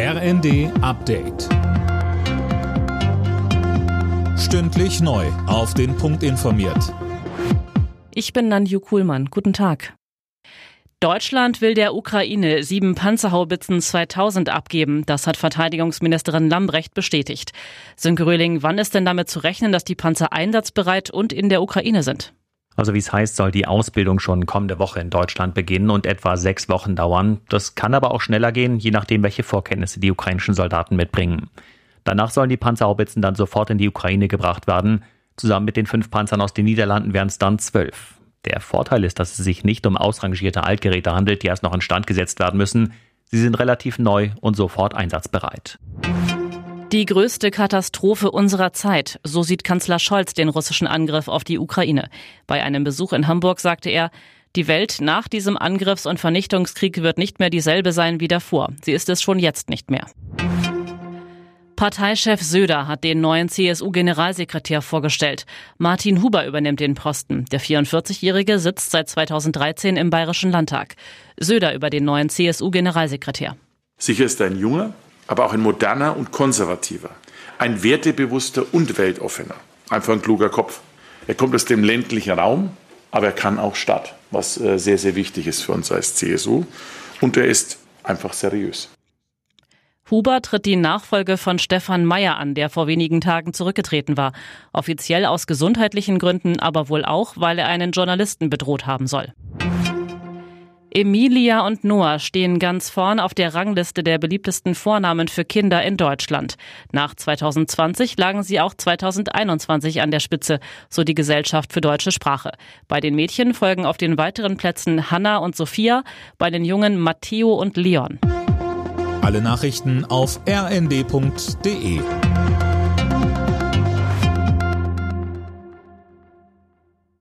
RND Update. Stündlich neu. Auf den Punkt informiert. Ich bin Nanju Kuhlmann. Guten Tag. Deutschland will der Ukraine sieben Panzerhaubitzen 2000 abgeben. Das hat Verteidigungsministerin Lambrecht bestätigt. Sönke Röhling, wann ist denn damit zu rechnen, dass die Panzer einsatzbereit und in der Ukraine sind? Also wie es heißt, soll die Ausbildung schon kommende Woche in Deutschland beginnen und etwa sechs Wochen dauern. Das kann aber auch schneller gehen, je nachdem, welche Vorkenntnisse die ukrainischen Soldaten mitbringen. Danach sollen die Panzerhaubitzen dann sofort in die Ukraine gebracht werden. Zusammen mit den fünf Panzern aus den Niederlanden wären es dann zwölf. Der Vorteil ist, dass es sich nicht um ausrangierte Altgeräte handelt, die erst noch instand gesetzt werden müssen. Sie sind relativ neu und sofort einsatzbereit. Die größte Katastrophe unserer Zeit, so sieht Kanzler Scholz den russischen Angriff auf die Ukraine. Bei einem Besuch in Hamburg sagte er, die Welt nach diesem Angriffs- und Vernichtungskrieg wird nicht mehr dieselbe sein wie davor. Sie ist es schon jetzt nicht mehr. Parteichef Söder hat den neuen CSU-Generalsekretär vorgestellt. Martin Huber übernimmt den Posten. Der 44-Jährige sitzt seit 2013 im Bayerischen Landtag. Söder über den neuen CSU-Generalsekretär. Sicher ist ein junger, aber auch ein moderner und konservativer, ein wertebewusster und weltoffener. Einfach ein kluger Kopf. Er kommt aus dem ländlichen Raum, aber er kann auch Stadt, was äh, sehr, sehr wichtig ist für uns als CSU. Und er ist einfach seriös. Huber tritt die Nachfolge von Stefan Mayer an, der vor wenigen Tagen zurückgetreten war. Offiziell aus gesundheitlichen Gründen, aber wohl auch, weil er einen Journalisten bedroht haben soll. Emilia und Noah stehen ganz vorn auf der Rangliste der beliebtesten Vornamen für Kinder in Deutschland. Nach 2020 lagen sie auch 2021 an der Spitze, so die Gesellschaft für deutsche Sprache. Bei den Mädchen folgen auf den weiteren Plätzen Hanna und Sophia, bei den Jungen Matteo und Leon. Alle Nachrichten auf rnd.de